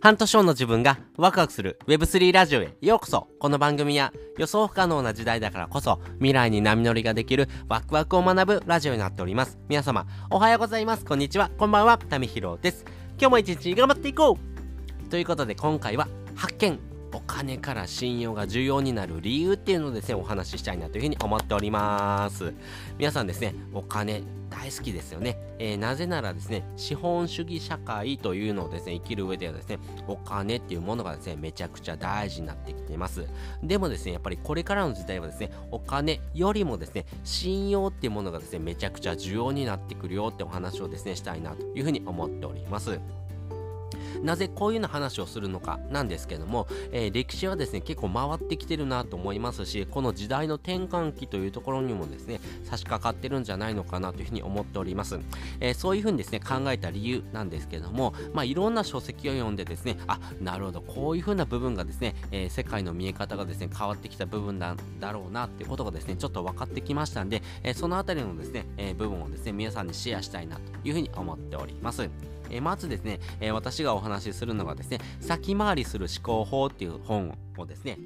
半年後の自分がワクワクする Web3 ラジオへようこそ。この番組は予想不可能な時代だからこそ未来に波乗りができるワクワクを学ぶラジオになっております。皆様おはようございます。こんにちは。こんばんは。タミヒロです。今日も一日頑張っていこう。ということで今回は発見。お金から信用が重要になる理由っていうのですねお話ししたいなというふうに思っております。皆さんですねお金大好きですよね、えー、なぜならですね資本主義社会というのをですね生きる上ではですねお金っていうものがですねめちゃくちゃ大事になってきています。でもですねやっぱりこれからの時代はですねお金よりもですね信用っていうものがですねめちゃくちゃ重要になってくるよってお話をですねしたいなというふうに思っております。なぜこういうような話をするのかなんですけども、えー、歴史はですね結構回ってきてるなと思いますしこの時代の転換期というところにもですね差し掛かってるんじゃないのかなというふうに思っております、えー、そういうふうにですね考えた理由なんですけどもまあいろんな書籍を読んでですねあなるほどこういうふうな部分がですね、えー、世界の見え方がですね変わってきた部分だだろうなっていうことがですねちょっと分かってきましたんで、えそのあたりのですね、え部分をですね皆さんにシェアしたいなというふうに思っております。えまずですね、え私がお話しするのがですね、先回りする思考法っていう本をですね、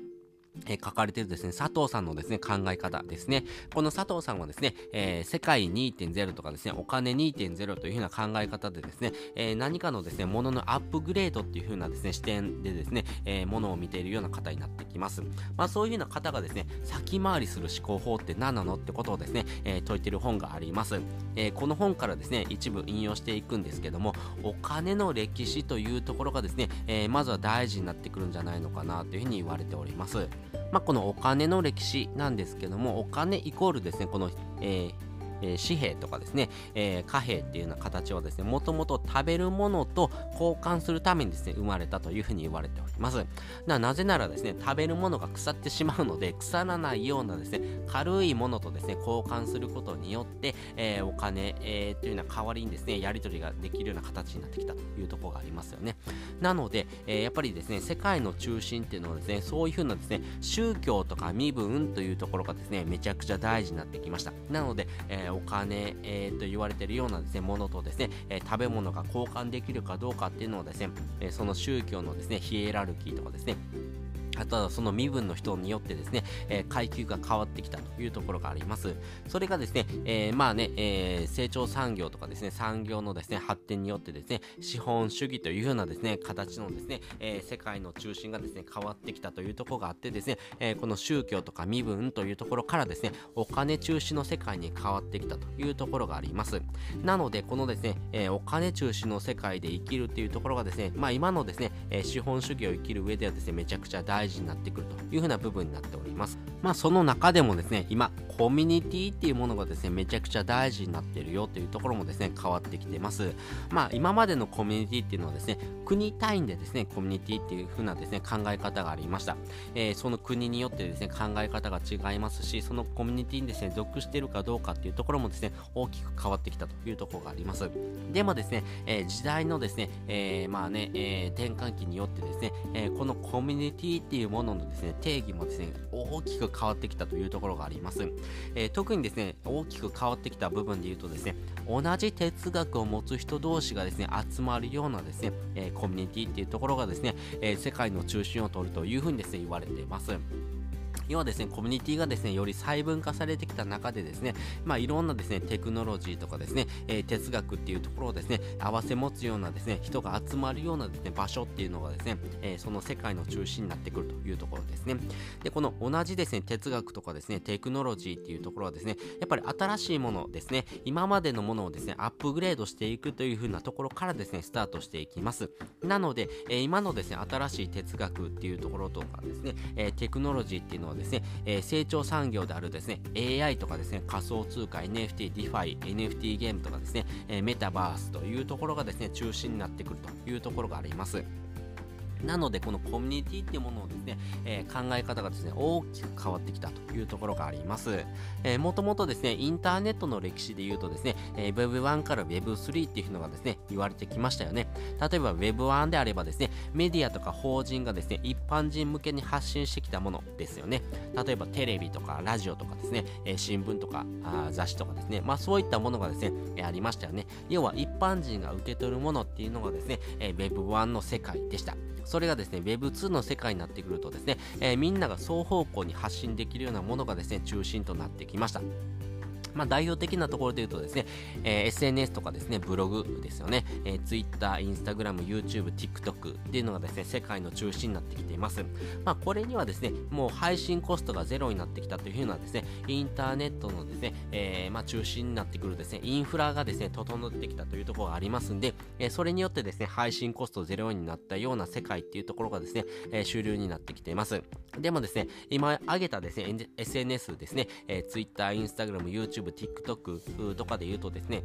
えー、書かれているですね、佐藤さんのですね、考え方ですね。この佐藤さんはですね、えー、世界2.0とかですね、お金2.0というふうな考え方でですね、えー、何かのですね、もののアップグレードっていうふうなですね、視点でですね、えー、ものを見ているような方になってきます。まあそういうような方がですね、先回りする思考法って何なのってことをですね、えー、説いている本があります。えー、この本からですね、一部引用していくんですけども、お金の歴史というところがですね、えー、まずは大事になってくるんじゃないのかなというふうに言われております。まあ、このお金の歴史なんですけどもお金イコールですねこの、えーえー、紙幣とかですね、えー、貨幣っていうような形はですね、もともと食べるものと交換するためにですね、生まれたというふうに言われております。ななぜならですね、食べるものが腐ってしまうので、腐らないようなですね、軽いものとですね、交換することによって、えー、お金、えー、というような代わりにですね、やり取りができるような形になってきたというところがありますよね。なので、えー、やっぱりですね、世界の中心っていうのはですね、そういうふうなですね、宗教とか身分というところがですね、めちゃくちゃ大事になってきました。なので、えーお金、えー、と言われているようなですね、ものとですね、え、食べ物が交換できるかどうかっていうのをですね、え、その宗教のですね、ヒエラルキーとかですね、あとはその身分の人によってですね、えー、階級が変わってきたというところがあります。それがですね、えー、まあね、えー、成長産業とかですね、産業のですね、発展によってですね、資本主義というようなですね、形のですね、え世界の中心がですね、変わってきたというところがあってですね、えこの宗教とか身分というところからですね、お金中心の世界に変わってきたというところがあります。なので、このですね、えお金中心の世界で生きるっていうところがですね、まあ今のですね、え資本主義を生きる上ではですね、めちゃくちゃ大事になってくるというふうな部分になっております。まあその中でもですね、今、コミュニティっていうものがですね、めちゃくちゃ大事になってるよというところもですね、変わってきてます。まあ今までのコミュニティっていうのはですね、国単位でですね、コミュニティっていうふうなですね、考え方がありました。えー、その国によってですね、考え方が違いますし、そのコミュニティにですね、属してるかどうかっていうところもですね、大きく変わってきたというところがあります。でもですね、えー、時代のですね、えー、まあね、え転換期によってですね、えこのコミュニティっていうもののですね、定義もですね、大きく変わってきたというところがあります。えー、特にですね、大きく変わってきた部分で言うとですね、同じ哲学を持つ人同士がですね、集まるようなですね、えー、コミュニティっていうところがですね、えー、世界の中心を取るというふうにですね、言われています。要はですね、コミュニティがですね、より細分化されてきた中でですね、まあ、いろんなですね、テクノロジーとかですね、えー、哲学っていうところをですね、合わせ持つようなですね、人が集まるようなですね、場所っていうのがですね、えー、その世界の中心になってくるというところですね。で、この同じですね、哲学とかですね、テクノロジーっていうところはですね、やっぱり新しいものですね、今までのものをですね、アップグレードしていくという風なところからですね、スタートしていきます。なので、えー、今のですね、新しい哲学っていうところとかですね、えテクノロジーっていうのはですね、ですねえー成長産業であるですね、AI とかですね、仮想通貨、NFT、DeFi、NFT ゲームとかですね、えメタバースというところがですね、中心になってくるというところがあります。なので、このコミュニティっていうものをですね、えー、考え方がですね、大きく変わってきたというところがあります。えー、もともとですね、インターネットの歴史で言うとですね、えー、Web1 から Web3 っていうのがですね、言われてきましたよね。例えば Web1 であればですね、メディアとか法人がですね、一般人向けに発信してきたものですよね。例えばテレビとかラジオとかですね、えー、新聞とかあ雑誌とかですね、まあそういったものがですね、えー、ありましたよね。要は一般人が受け取るものっていうのがですね、えー、Web1 の世界でした。それがですね、Web2 の世界になってくるとですね、えー、みんなが双方向に発信できるようなものがですね、中心となってきました。まあ、代表的なところで言うとですね、えー、SNS とかですね、ブログですよね、えー、Twitter、Instagram、YouTube、TikTok っていうのがですね、世界の中心になってきています。まあ、これにはですね、もう配信コストがゼロになってきたというのはですね、インターネットのですね、えー、まあ、中心になってくるですね、インフラがですね、整ってきたというところがありますんで、え、それによってですね、配信コストゼロになったような世界っていうところがですね、え、主流になってきています。でもですね、今挙げたですね、SNS ですね、え、Twitter、Instagram、YouTube YouTube、TikTok とかで言うとですね、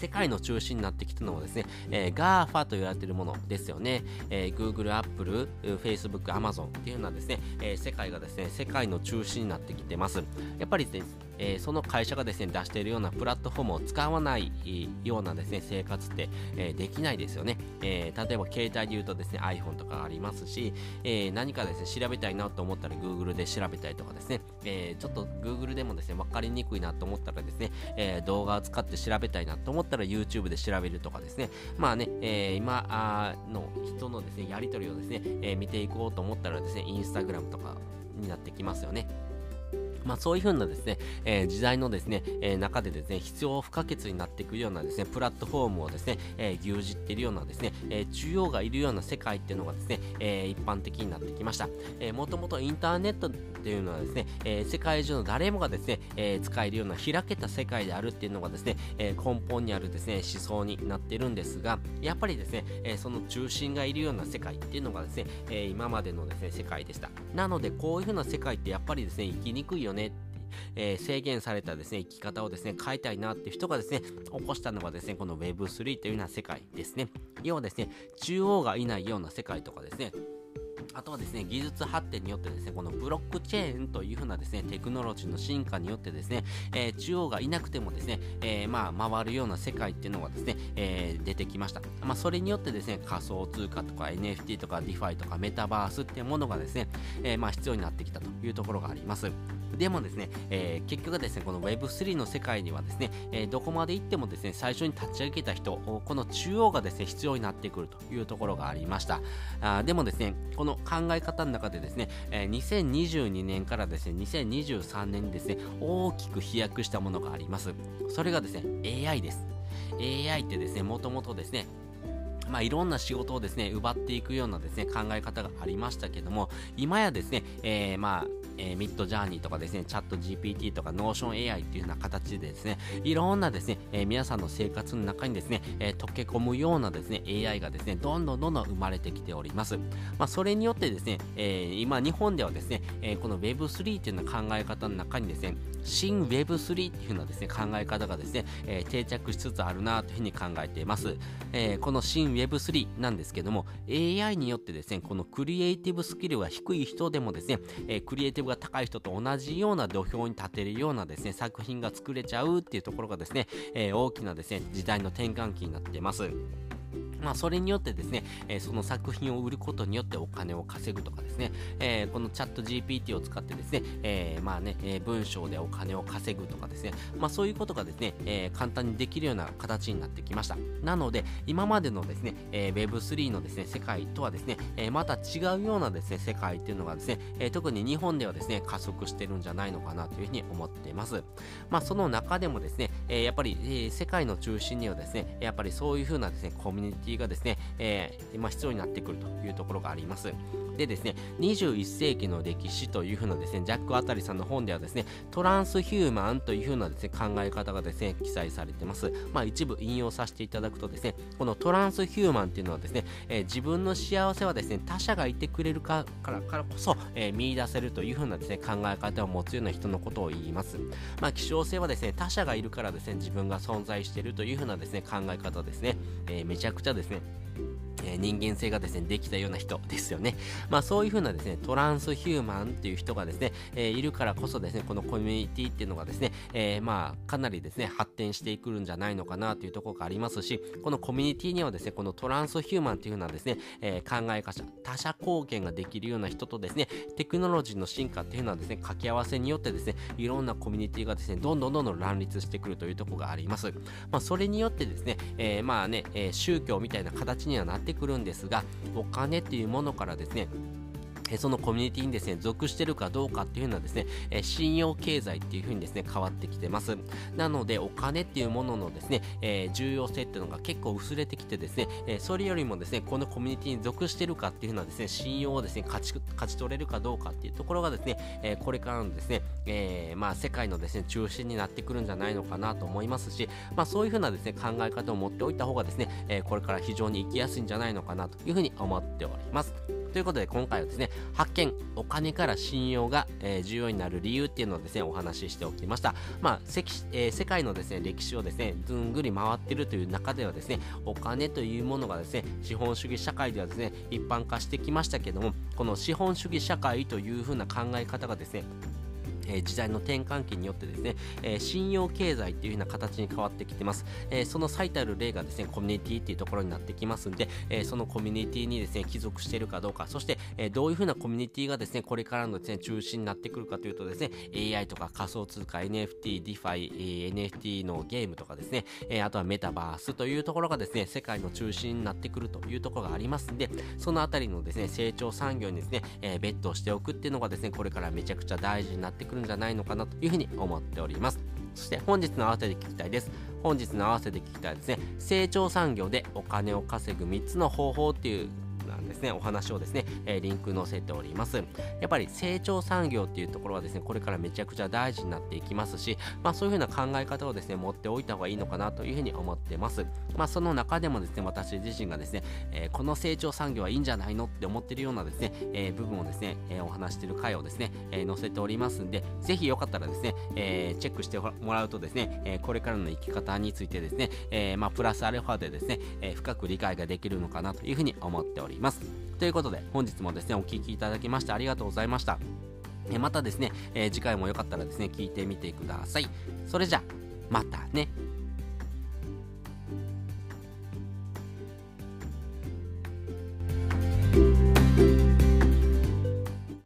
世界の中心になってきたのはですね、えー、GAFA と言われているものですよね。えー、Google、Apple、Facebook、Amazon っていうのはですね、えー、世界がですね、世界の中心になってきてます。やっぱりですね、えー、その会社がですね、出しているようなプラットフォームを使わないようなですね、生活って、えー、できないですよね。えー、例えば携帯で言うとですね、iPhone とかありますし、え何かですね、調べたいなと思ったら Google で調べたりとかですね、えちょっと Google でもですね、分かりにくいなと思ったらですね、え動画を使って調べたいなと思ったら YouTube で調べるとかですね、まあね、え今の人のですね、やり取りをですね、え見ていこうと思ったらですね、Instagram とかになってきますよね。まあ、そういうふうなですね、えー、時代のですね、えー、中でですね、必要不可欠になっていくようなですね、プラットフォームをですね、えー、牛耳っているようなですね、え、中央がいるような世界っていうのがですね、え、一般的になってきました。えー、もともとインターネットっていうのはですね、え、世界中の誰もがですね、え、使えるような開けた世界であるっていうのがですね、え、根本にあるですね、思想になってるんですが、やっぱりですね、え、その中心がいるような世界っていうのがですね、え、今までのですね、世界でした。なので、こういうふうな世界ってやっぱりですね、生きにくいよねねえー、制限されたですね、生き方をですね、変えたいなっていう人がですね、起こしたのがですね、この Web3 というような世界ですね。要はですね、中央がいないような世界とかですね、あとはですね、技術発展によってですね、このブロックチェーンというふうなですね、テクノロジーの進化によってですね、えー、中央がいなくてもですね、えー、まあ、回るような世界っていうのがですね、えー、出てきました。まあ、それによってですね、仮想通貨とか NFT とか DeFi とかメタバースっていうものがですね、えまあ、必要になってきたというところがあります。でもですね、えー、結局ですね、この Web3 の世界にはですね、えー、どこまで行ってもですね、最初に立ち上げた人、この中央がですね、必要になってくるというところがありました。あでもですね、この考え方の中でですね、えー、2022年からですね、2023年にですね、大きく飛躍したものがあります。それがですね、AI です。AI ってですね、もともとですね、まあ、いろんな仕事をですね、奪っていくようなですね、考え方がありましたけども、今やですね、えー、まあ、えー、 Midjourney とかですね、 ChatGPT とかノーション AI っていうような形でですね、いろんなですね、えー、皆さんの生活の中にですね、えー、溶け込むようなですね、AI がですね、どんどんどんどん生まれてきております。まあ、それによってですね、えー、今日本ではですね、えー、この Web3 っていうような考え方の中にですね、新 Web3 っていうようなですね、考え方がですね、えー、定着しつつあるなというふうに考えています。えー、この新 Web3 なんですけども、AI によってですね、このクリエイティブスキルが低い人でもですね、えー、クリエイティブが高い人と同じような土俵に立てるようなですね、作品が作れちゃうっていうところがですね、え大きなですね、時代の転換期になっています。まあ、それによってですね、えー、その作品を売ることによってお金を稼ぐとかですね、えー、このチャット GPT を使ってですね、えー、まあね、え文章でお金を稼ぐとかですね、まあ、そういうことがですね、え簡単にできるような形になってきました。なので、今までのですね、え Web3 のですね、世界とはですね、えまた違うようなですね、世界っていうのがですね、え特に日本ではですね、加速してるんじゃないのかなというふうに思っています。まあ、その中でもですね、えやっぱり、え世界の中心にはですね、やっぱりそういうふうなですね、コミュニニティがですね、えー、まあ、必要になってくるというところがあります。でですね、21世紀の歴史というふうなですね、ジャック・アタリさんの本ではですね、トランスヒューマンというふうなですね、考え方がですね、記載されてます。まあ、一部引用させていただくとですね、このトランスヒューマンっていうのはですね、えー、自分の幸せはですね、他者がいてくれるかからからこそ、えー、見出せるというふうなですね、考え方を持つような人のことを言います。まあ、希少性はですね、他者がいるからですね、自分が存在しているというふうなですね、考え方ですね、えー、めちゃくちゃですね、え人間性がですね、できたような人ですよね。まあそういう風なですね、トランスヒューマンっていう人がですね、えー、いるからこそですね、このコミュニティっていうのがですね、えー、まあかなりですね、発展していくんじゃないのかなというところがありますし、このコミュニティにはですね、このトランスヒューマンっていう風なですね、えー、考え方、他者貢献ができるような人とですね、テクノロジーの進化っていうのはですね、掛け合わせによってですね、いろんなコミュニティがですね、どんどんどんどん乱立してくるというところがあります。まあそれによってですね、えまあね、え宗教みたいな形にはなってくるんですが、お金っていうものからですねそのコミュニティにですね、属してるかどうかっていうのはですね、え信用経済っていう風にですね、変わってきてます。なので、お金っていうもののですね、えー、重要性っていうのが結構薄れてきてですね、えー、それよりもですね、このコミュニティに属してるかっていうのはですね、信用をですね、勝ち、勝ち取れるかどうかっていうところがですね、えー、これからのですね、えまあ、世界のですね、中心になってくるんじゃないのかなと思いますし、まあ、そういう風なですね、考え方を持っておいた方がですね、えこれから非常に生きやすいんじゃないのかなという風に思っております。ということで今回はですね、発見、お金から信用が、えー、重要になる理由っていうのをですね、お話ししておきました。まあ、えー、世界のですね、歴史をですね、ずんぐり回ってるという中ではですね、お金というものがですね、資本主義社会ではですね、一般化してきましたけども、この資本主義社会というふうな考え方がですね、え時代の転換期によってですね、え信用経済っていう風な形に変わってきてます。えその最たる例がですね、コミュニティっていうところになってきますんで、えそのコミュニティにですね、帰属しているかどうか、そして、えどういう風なコミュニティがですね、これからのですね、中心になってくるかというとですね、AI とか仮想通貨、NFT、DeFi、NFT のゲームとかですね、えあとはメタバースというところがですね、世界の中心になってくるというところがありますんで、そのあたりのですね、成長産業にですね、えベットしておくっていうのがですね、これからめちゃくちゃ大事になってくるんじゃないのかなというふうに思っております。そして本日の合わせで聞きたいです。本日の合わせで聞きたいですね。成長産業でお金を稼ぐ3つの方法っていうなんですね、お話をですね、え、リンク載せております。やっぱり成長産業っていうところはですね、これからめちゃくちゃ大事になっていきますし、まあそういうふうな考え方をですね、持っておいた方がいいのかなというふうに思ってます。まあその中でもですね、私自身がですね、え、この成長産業はいいんじゃないのって思ってるようなですね、え、部分をですね、えお話してる回をですね、え載せておりますんで、ぜひよかったらですね、えチェックしてもらうとですね、えこれからの生き方についてですね、えまあプラスアルファでですね、え深く理解ができるのかなというふうに思っております。いますということで、本日もですね、お聴きいただきましてありがとうございました。えまたですね、え次回もよかったらですね、聞いてみてください。それじゃ、またね。